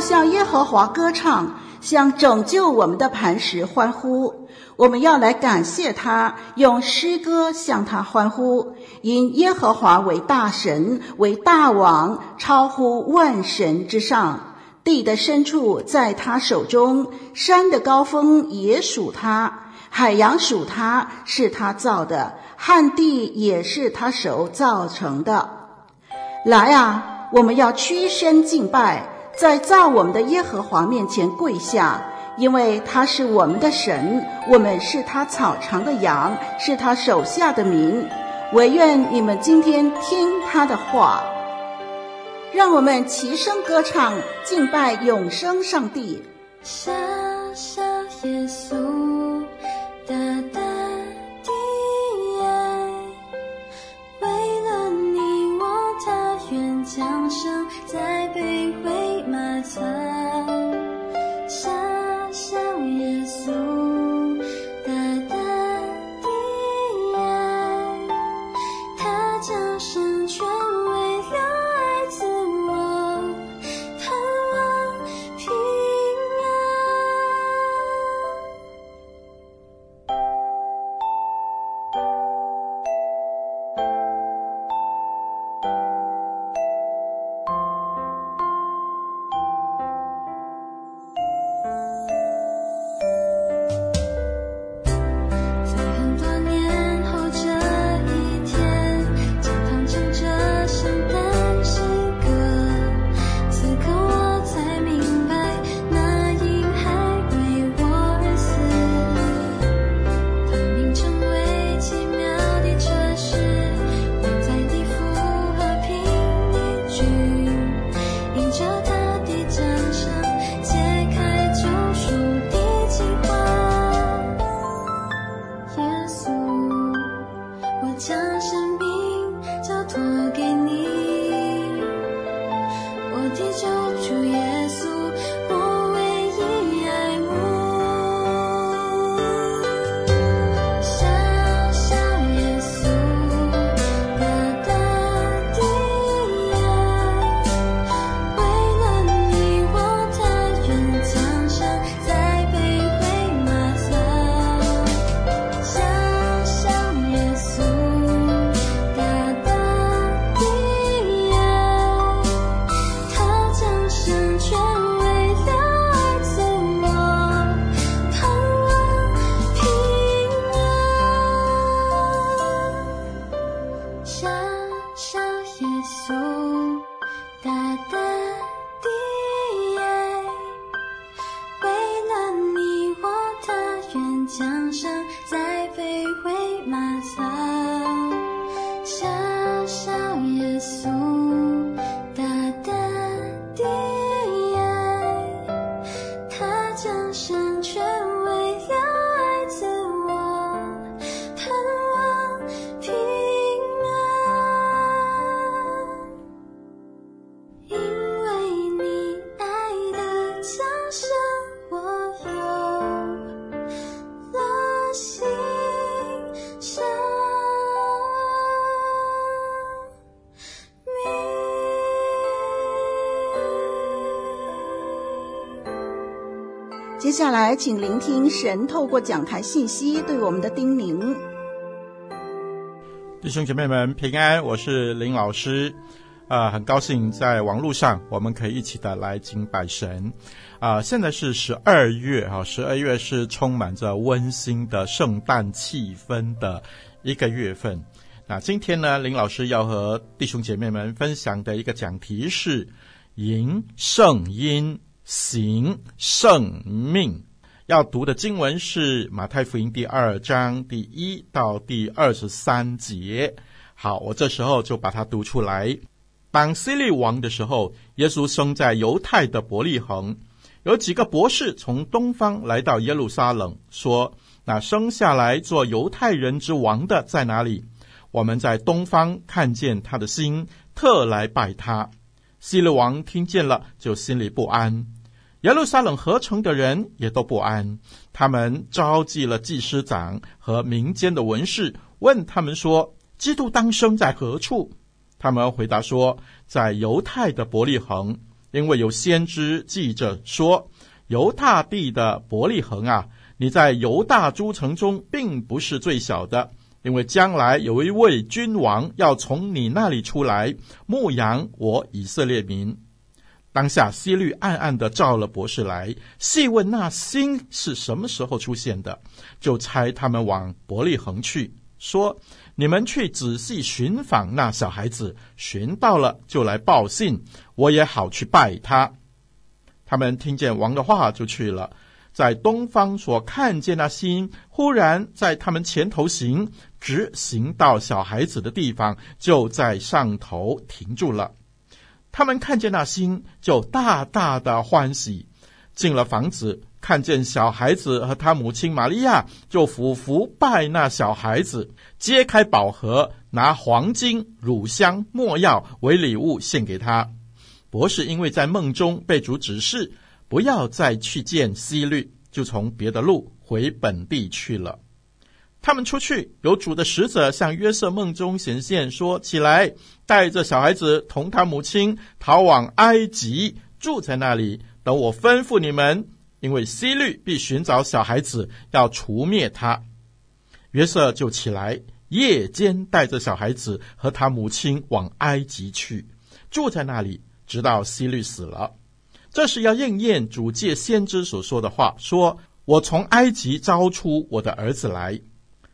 向耶和华歌唱，向拯救我们的磐石欢呼。我们要来感谢他，用诗歌向他欢呼。因耶和华为大神，为大王，超乎万神之上。地的深处在他手中，山的高峰也属他，海洋属他，是他造的，旱地也是他手造成的。来啊，我们要屈身敬拜。在造我们的耶和华面前跪下，因为他是我们的神，我们是他草场的羊，是他手下的民。唯愿你们今天听他的话，让我们齐声歌唱，敬拜永生上帝。小小耶稣，接下来，请聆听神透过讲台信息对我们的叮咛。弟兄姐妹们平安，我是林老师，啊、呃，很高兴在网络上我们可以一起的来敬拜神。啊、现在是十二月哈，十二月是充满着温馨的圣诞气氛的一个月份。那今天呢，林老师要和弟兄姐妹们分享的一个讲题是迎圣婴。行圣命，要读的经文是马太福音第二章第一到第二十三节，好，我这时候就把它读出来。当希律王的时候，耶稣生在犹太的伯利恒。有几个博士从东方来到耶路撒冷，说：“那生下来做犹太人之王的在哪里？我们在东方看见他的星，特来拜他。”希律王听见了，就心里不安。耶路撒冷合城的人也都不安，他们召集了祭司长和民间的文士，问他们说：“基督当生在何处？”他们回答说：“在犹太的伯利恒。”因为有先知记着说：“犹大地的伯利恒啊，你在犹大诸城中并不是最小的，因为将来有一位君王要从你那里出来，牧养我以色列民。”当下希律暗暗的召了博士来，细问那星是什么时候出现的，就差他们往伯利恒去，说。你们去仔细寻访那小孩子，寻到了就来报信，我也好去拜他。他们听见王的话，就去了。在东方所看见那星，忽然在他们前头行，直行到小孩子的地方，就在上头停住了。他们看见那星，就大大的欢喜，进了房子。看见小孩子和他母亲玛利亚，就俯伏拜那小孩子，揭开宝盒，拿黄金、乳香、没药为礼物献给他。博士因为在梦中被主指示不要再去见希律，就从别的路回本地去了。他们出去，有主的使者向约瑟梦中显现，说：“起来，带着小孩子同他母亲逃往埃及，住在那里，等我吩咐你们。”因为希律必寻找小孩子，要除灭他。约瑟就起来，夜间带着小孩子和他母亲往埃及去，住在那里，直到希律死了。这是要应验主借先知所说的话，说：“我从埃及招出我的儿子来。”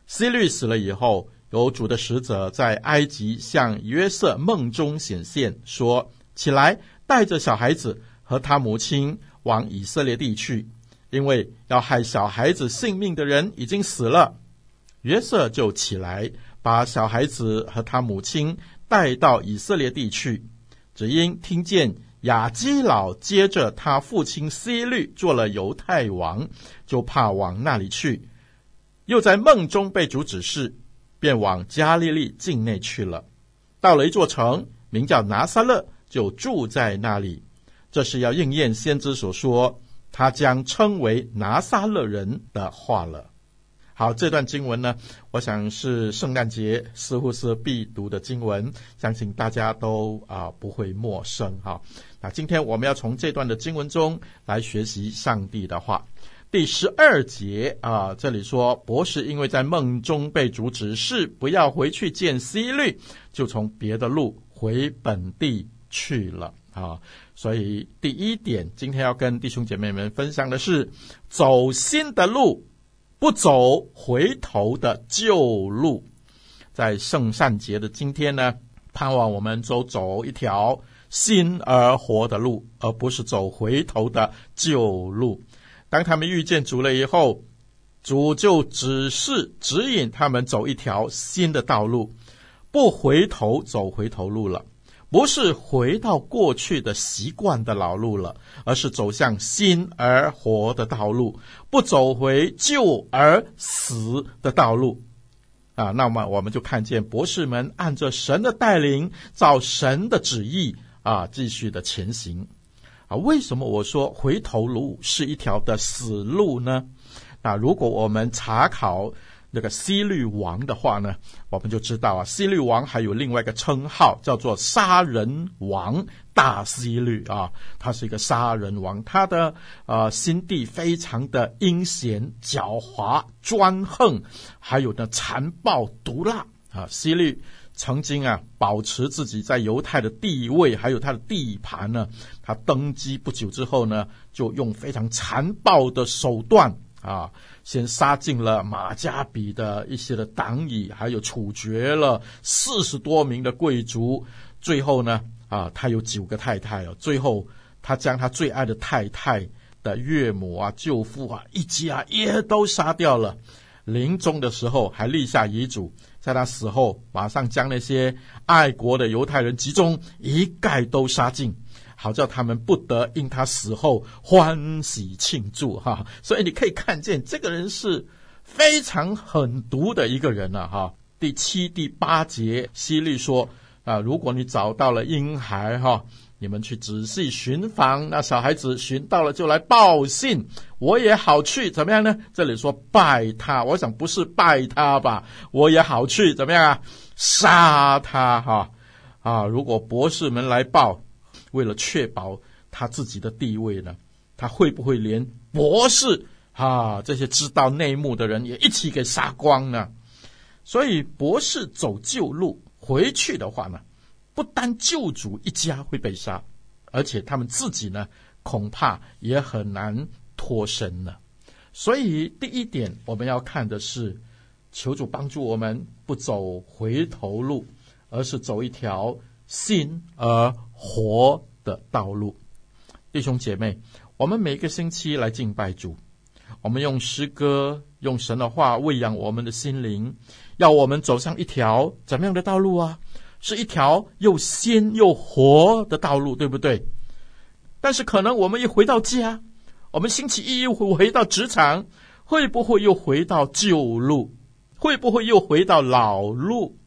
希律死了以后，有主的使者在埃及向约瑟梦中显现，说：“起来，带着小孩子和他母亲。”往以色列地去，因为要害小孩子性命的人已经死了。约瑟就起来，把小孩子和他母亲带到以色列地去。只因听见雅基老接着他父亲希律做了犹太王，就怕往那里去。又在梦中被主指示，便往加利利境内去了。到了一座城，名叫拿撒勒，就住在那里。这是要应验先知所说，他将称为拿撒勒人的话了。好，这段经文呢，我想是圣诞节似乎是必读的经文，相信大家都啊、不会陌生哈。那今天我们要从这段的经文中来学习上帝的话。第十二节啊，这里说博士因为在梦中被主指示不要回去见希律，就从别的路回本地去了啊。所以第一点，今天要跟弟兄姐妹们分享的是，走新的路，不走回头的旧路。在圣诞节的今天呢，盼望我们走走一条新而活的路，而不是走回头的旧路。当他们遇见主了以后，主就只是指引他们走一条新的道路，不回头走回头路了。不是回到过去的习惯的老路了，而是走向新而活的道路，不走回旧而死的道路。啊，那么我们就看见博士们按着神的带领，照神的旨意啊，继续的前行。啊，为什么我说回头路是一条的死路呢？那如果我们查考。那个西律王的话呢，我们就知道啊，西律王还有另外一个称号，叫做杀人王大西律啊，他是一个杀人王，他的呃心地非常的阴险、狡猾、专横，还有呢残暴毒辣啊。西律曾经啊保持自己在犹太的地位，还有他的地盘呢。他登基不久之后呢，就用非常残暴的手段啊。先杀尽了马加比的一些的党羽，还有处决了四十多名的贵族。最后呢，啊，他有九个太太哦。最后，他将他最爱的太太的岳母啊、舅父啊一家也都杀掉了。临终的时候，还立下遗嘱，在他死后，马上将那些爱国的犹太人集中，一概都杀尽，好叫他们不得因他死后欢喜庆祝哈。所以你可以看见，这个人是非常狠毒的一个人了哈。第七、第八节，希律说啊，如果你找到了婴孩哈。你们去仔细寻访，那小孩子寻到了就来报信，我也好去，怎么样呢？这里说拜他，我想不是拜他吧？我也好去，怎么样啊？杀他哈啊！如果博士们来报，为了确保他自己的地位呢，他会不会连博士啊这些知道内幕的人也一起给杀光呢？所以博士走旧路回去的话呢？不单救主一家会被杀，而且他们自己呢，恐怕也很难脱身了。所以第一点，我们要看的是，求主帮助我们不走回头路，而是走一条信而活的道路。弟兄姐妹，我们每个星期来敬拜主，我们用诗歌、用神的话喂养我们的心灵，要我们走上一条怎么样的道路啊？是一条又鲜又活的道路，对不对？但是可能我们一回到家，我们星期一又回到职场，会不会又回到旧路？会不会又回到老路？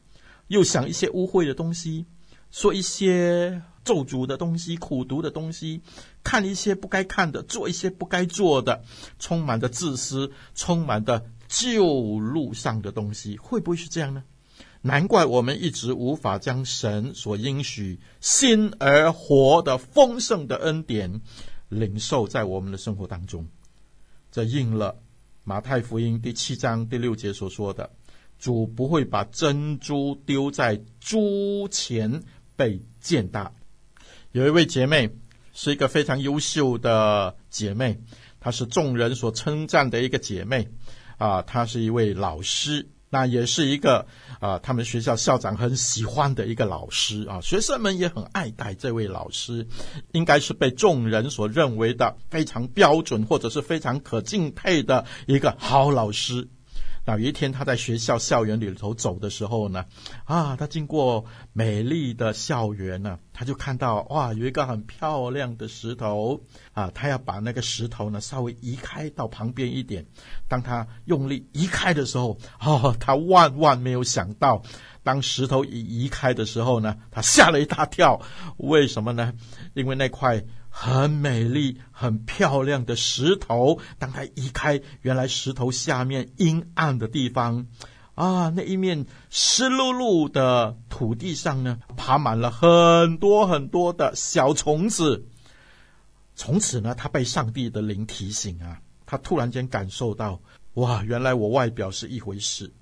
又想一些污秽的东西，说一些咒诅的东西、苦毒的东西，看一些不该看的，做一些不该做的，充满着自私，充满着旧路上的东西，会不会是这样呢？难怪我们一直无法将神所应许心而活的丰盛的恩典领受在我们的生活当中。这应了马太福音第七章第六节所说的：“主不会把珍珠丢在猪前被践踏。”有一位姐妹是一个非常优秀的姐妹，她是众人所称赞的一个姐妹啊，她是一位老师。那也是一个啊、他们学校校长很喜欢的一个老师啊，学生们也很爱戴这位老师，应该是被众人所认为的非常标准或者是非常可敬佩的一个好老师。那有一天，他在学校校园里头走的时候呢，啊，他经过美丽的校园呢，他就看到哇，有一个很漂亮的石头啊，他要把那个石头呢稍微移开到旁边一点。当他用力移开的时候，哦，他万万没有想到，当石头一移开的时候呢，他吓了一大跳。为什么呢？因为那块。很美丽、很漂亮的石头，当它移开，原来石头下面阴暗的地方，啊，那一面湿漉漉的土地上呢，爬满了很多很多的小虫子。从此呢，他被上帝的灵提醒啊，他突然间感受到，哇，原来我外表是一回事，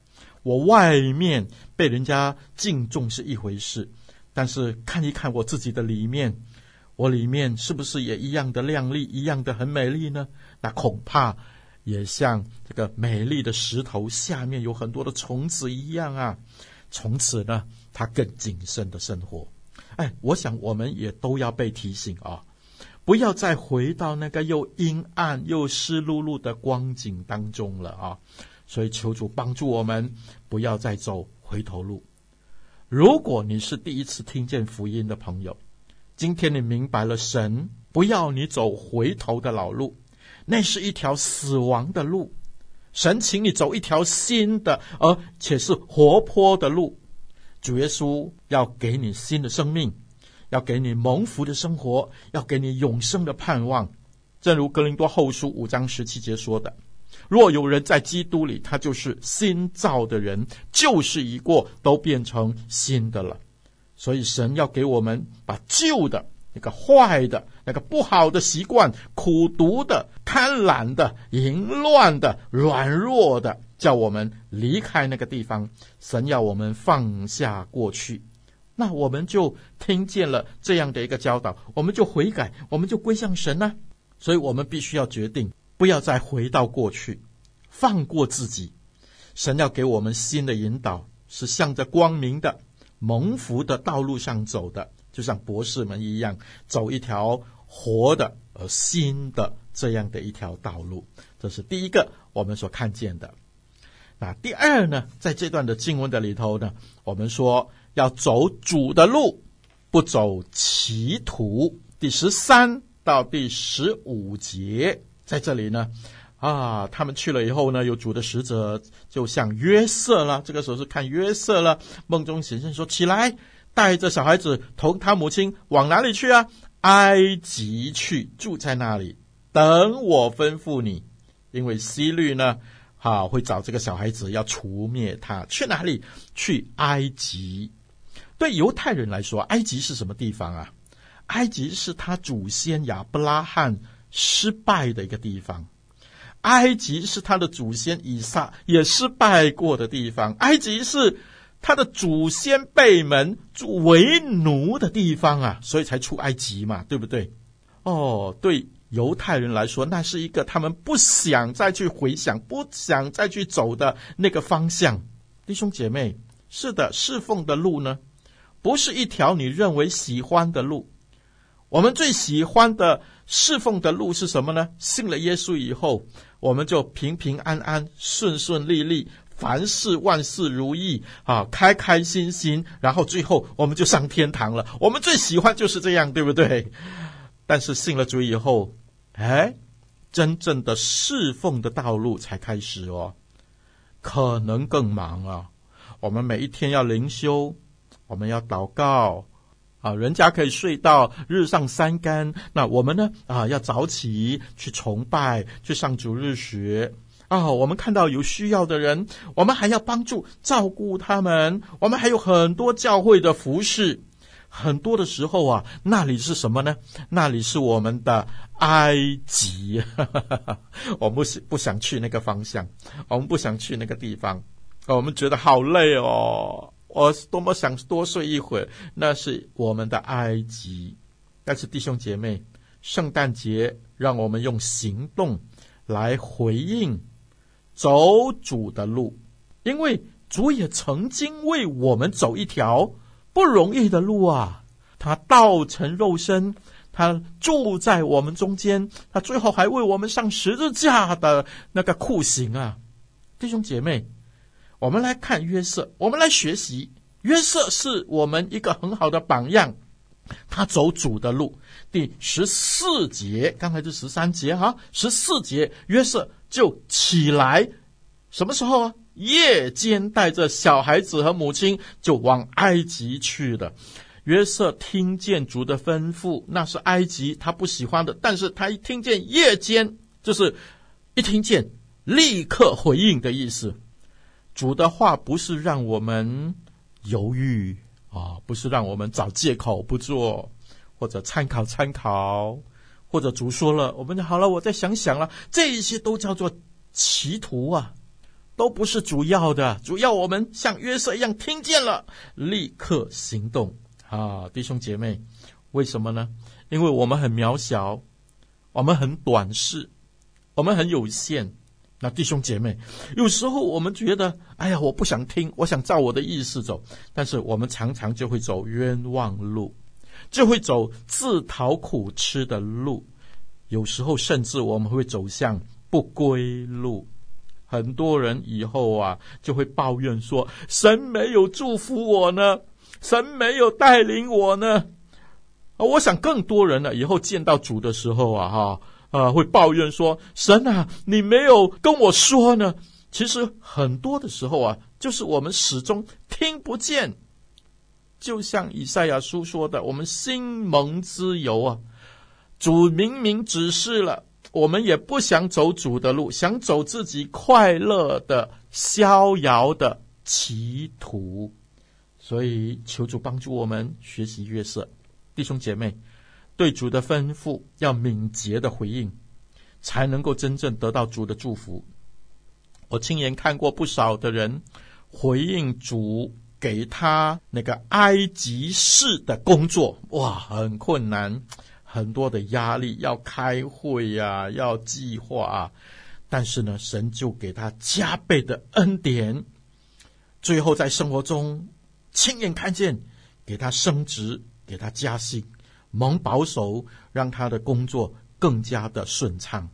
我外面被人家敬重是一回事，但是看一看我自己的里面。我里面是不是也一样的亮丽，一样的很美丽呢？那恐怕也像这个美丽的石头下面有很多的虫子一样啊。从此呢，他更谨慎的生活。哎，我想我们也都要被提醒啊，不要再回到那个又阴暗又湿漉漉的光景当中了啊。所以求主帮助我们，不要再走回头路。如果你是第一次听见福音的朋友，今天你明白了，神不要你走回头的老路，那是一条死亡的路。神请你走一条新的，而且是活泼的路。主耶稣要给你新的生命，要给你蒙福的生活，要给你永生的盼望。正如格林多后书五章十七节说的：“若有人在基督里，他就是新造的人，旧事已过，都变成新的了。”所以，神要给我们把旧的、那个坏的、那个不好的习惯、苦毒的、贪婪的、淫乱的、软弱的，叫我们离开那个地方。神要我们放下过去，那我们就听见了这样的一个教导，我们就悔改，我们就归向神呢。所以我们必须要决定，不要再回到过去，放过自己。神要给我们新的引导，是向着光明的。蒙福的道路上走的，就像博士们一样，走一条活的、而新的这样的一条道路。这是第一个我们所看见的。那第二呢，在这段的经文的里头呢，我们说要走主的路，不走歧途。第十三到第十五节，在这里呢，啊，他们去了以后呢，有主的使者就向约瑟了。这个时候是看约瑟了，梦中显现说：“起来，带着小孩子同他母亲往哪里去啊？埃及去，住在那里，等我吩咐你。因为希律呢。”好，会找这个小孩子要除灭他。去哪里？去埃及。对犹太人来说，埃及是什么地方啊？埃及是他祖先亚伯拉罕失败的一个地方。埃及是他的祖先以撒也失败过的地方。埃及是他的祖先被门为奴的地方啊，所以才出埃及嘛，对不对？哦，对。犹太人来说，那是一个他们不想再去回想、不想再去走的那个方向。弟兄姐妹，是的，侍奉的路呢，不是一条你认为喜欢的路。我们最喜欢的侍奉的路是什么呢？信了耶稣以后，我们就平平安安、顺顺利利，凡事万事如意啊，开开心心，然后最后我们就上天堂了。我们最喜欢就是这样，对不对？但是信了主以后，哎，真正的侍奉的道路才开始哦，可能更忙啊。我们每一天要灵修，我们要祷告啊。人家可以睡到日上三竿，那我们呢？啊，要早起去崇拜，去上主日学啊。我们看到有需要的人，我们还要帮助照顾他们。我们还有很多教会的服饰。很多的时候啊，那里是什么呢？那里是我们的埃及。我们不不想去那个方向，我们不想去那个地方，我们觉得好累哦。我多么想多睡一会儿。那是我们的埃及。但是弟兄姐妹，圣诞节让我们用行动来回应走主的路，因为主也曾经为我们走一条。不容易的路啊！他道成肉身，他住在我们中间，他最后还为我们上十字架的那个酷刑啊！弟兄姐妹，我们来看约瑟，我们来学习约瑟是我们一个很好的榜样。他走主的路，第十四节，刚才是十三节哈，十四节约瑟就起来，什么时候啊？夜间带着小孩子和母亲就往埃及去了。约瑟听见主的吩咐，那是埃及他不喜欢的，但是他一听见夜间，就是一听见立刻回应的意思。主的话不是让我们犹豫啊，不是让我们找借口不做，或者参考参考，或者主说了，我们就好了，我再想想了，这一些都叫做歧途啊。都不是主要的，主要我们像约瑟一样听见了，立刻行动啊！弟兄姐妹，为什么呢？因为我们很渺小，我们很短视，我们很有限。那弟兄姐妹，有时候我们觉得，哎呀，我不想听，我想照我的意思走，但是我们常常就会走冤枉路，就会走自讨苦吃的路，有时候甚至我们会走向不归路。很多人以后啊，就会抱怨说：“神没有祝福我呢，神没有带领我呢。”我想更多人呢，以后见到主的时候啊，哈啊，会抱怨说：“神啊，你没有跟我说呢。”其实很多的时候啊，就是我们始终听不见。就像以赛亚书说的：“我们心蒙脂油啊，主明明指示了。”我们也不想走主的路，想走自己快乐的、逍遥的歧途，所以求主帮助我们学习约瑟。弟兄姐妹，对主的吩咐要敏捷的回应，才能够真正得到主的祝福。我亲眼看过不少的人回应主给他那个埃及式的工作，哇，很困难。很多的压力，要开会呀、要计划啊，但是呢，神就给他加倍的恩典，最后在生活中亲眼看见，给他升职，给他加薪，蒙保守，让他的工作更加的顺畅。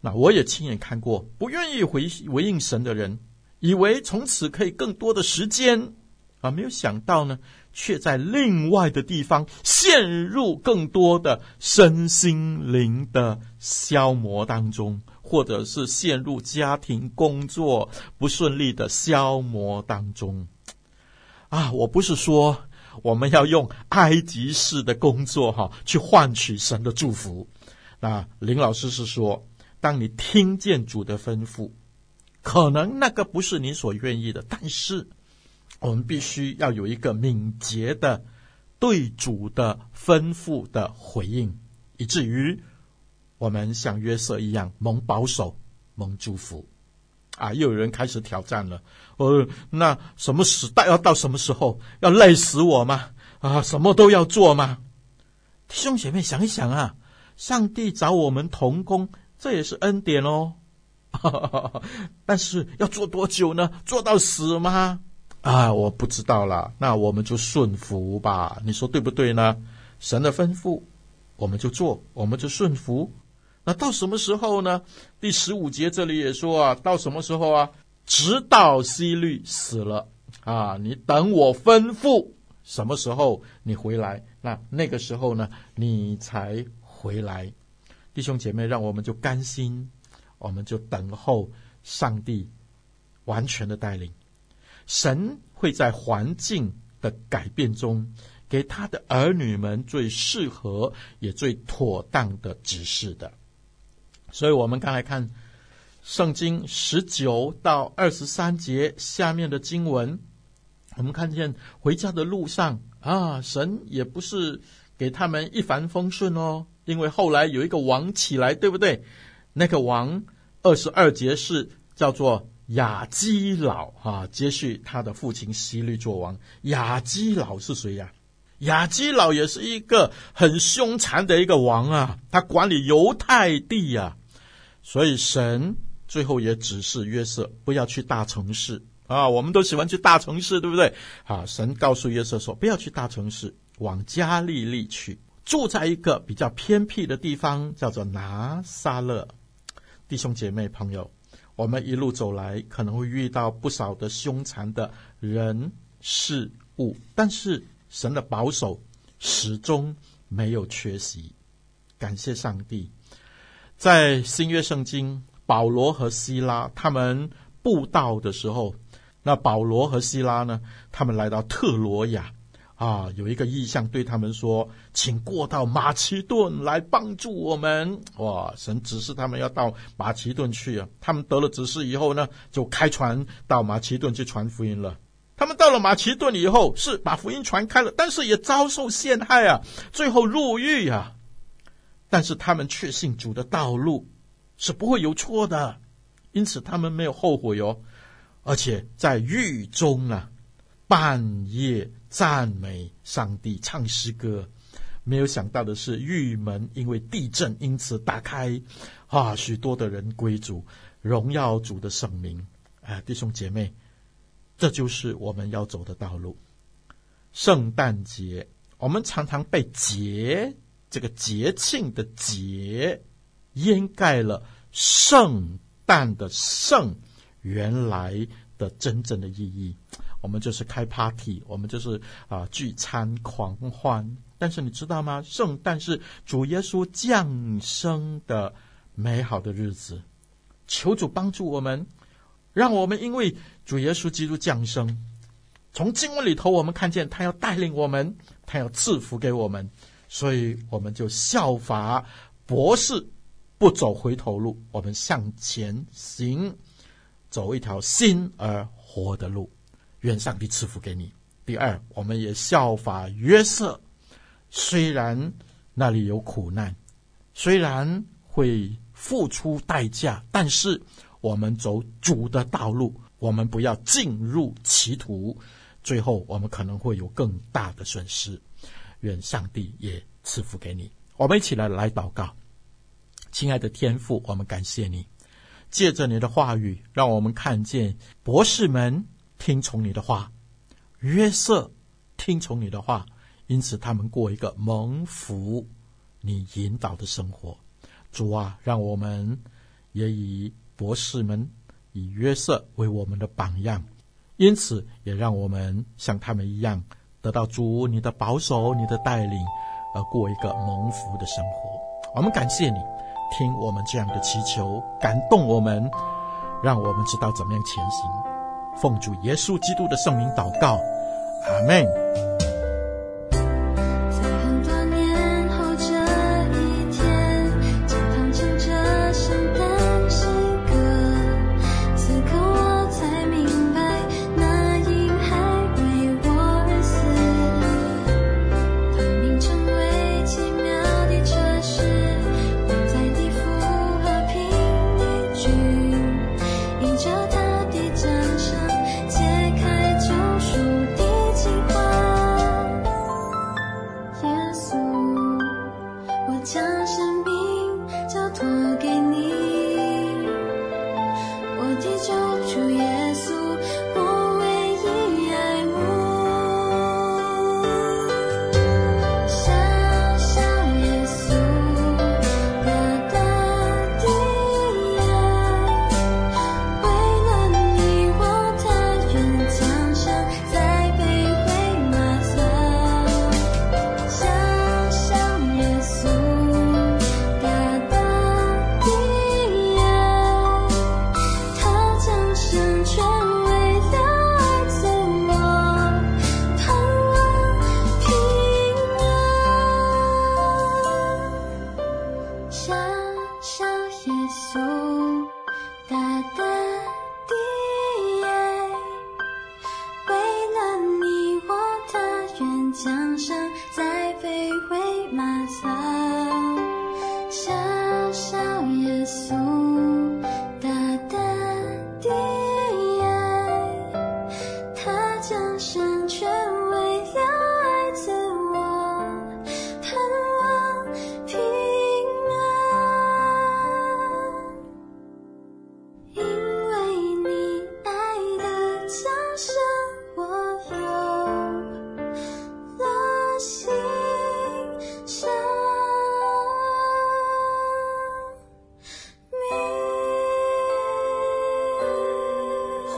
那我也亲眼看过，不愿意回回应神的人，以为从此可以更多的时间啊，没有想到呢，却在另外的地方陷入更多的身心灵的消磨当中，或者是陷入家庭工作不顺利的消磨当中。啊，我不是说我们要用埃及式的工作哈去换取神的祝福。那林老师是说，当你听见主的吩咐，可能那个不是你所愿意的，但是。我们必须要有一个敏捷的对主的吩咐的回应，以至于我们像约瑟一样蒙保守、蒙祝福。啊，又有人开始挑战了。呃，那什么时代要到什么时候？要累死我吗？啊，什么都要做吗？弟兄姐妹，想一想啊，上帝找我们同工，这也是恩典哦。但是要做多久呢？做到死吗？啊，我不知道啦，那我们就顺服吧，你说对不对呢？神的吩咐，我们就做，我们就顺服。那到什么时候呢？第十五节这里也说啊，到什么时候啊？直到希律死了啊，你等我吩咐什么时候你回来，那那个时候呢，你才回来。弟兄姐妹，让我们就甘心，我们就等候上帝完全的带领。神会在环境的改变中，给他的儿女们最适合也最妥当的指示的。所以，我们刚才看圣经十九到二十三节下面的经文，我们看见回家的路上啊，神也不是给他们一帆风顺哦，因为后来有一个王起来，对不对？那个王二十二节是叫做。亚基老啊，接续他的父亲希律作王。亚基老是谁呀？亚基老也是一个很凶残的一个王啊，他管理犹太地呀。所以神最后也指示约瑟不要去大城市啊。我们都喜欢去大城市，对不对？啊，神告诉约瑟说，不要去大城市，往加利利去，住在一个比较偏僻的地方，叫做拿撒勒。弟兄姐妹朋友。我们一路走来，可能会遇到不少的凶残的人事物，但是神的保守始终没有缺席。感谢上帝，在新约圣经，保罗和西拉他们布道的时候，那保罗和西拉呢，他们来到特罗亚。啊，有一个异象对他们说：“请过到马其顿来帮助我们。”哇，神指示他们要到马其顿去啊。他们得了指示以后呢，就开船到马其顿去传福音了。他们到了马其顿以后，是把福音传开了，但是也遭受陷害啊，最后入狱啊。但是他们确信主的道路是不会有错的，因此他们没有后悔哦，而且在狱中啊，半夜。赞美上帝，唱诗歌。没有想到的是，狱门因为地震，因此打开，啊，许多的人归主，荣耀主的圣名。哎，弟兄姐妹，这就是我们要走的道路。圣诞节，我们常常被节这个节庆的节掩盖了圣诞的圣原来的真正的意义。我们就是开 party，我们就是啊聚餐狂欢。但是你知道吗？圣诞是主耶稣降生的美好的日子。求主帮助我们，让我们因为主耶稣基督降生，从经文里头我们看见他要带领我们，他要赐福给我们，所以我们就效法博士，不走回头路，我们向前行，走一条新而活的路。愿上帝赐福给你。第二，我们也效法约瑟，虽然那里有苦难，虽然会付出代价，但是我们走主的道路，我们不要进入歧途，最后我们可能会有更大的损失。愿上帝也赐福给你。我们一起来来祷告，亲爱的天父，我们感谢你，借着你的话语，让我们看见博士们。听从你的话，约瑟听从你的话，因此他们过一个蒙福你引导的生活。主啊，让我们也以博士们以约瑟为我们的榜样，因此也让我们像他们一样，得到主你的保守、你的带领，而过一个蒙福的生活。我们感谢你，听我们这样的祈求，感动我们，让我们知道怎么样前行。奉主耶稣基督的圣名祷告，阿门。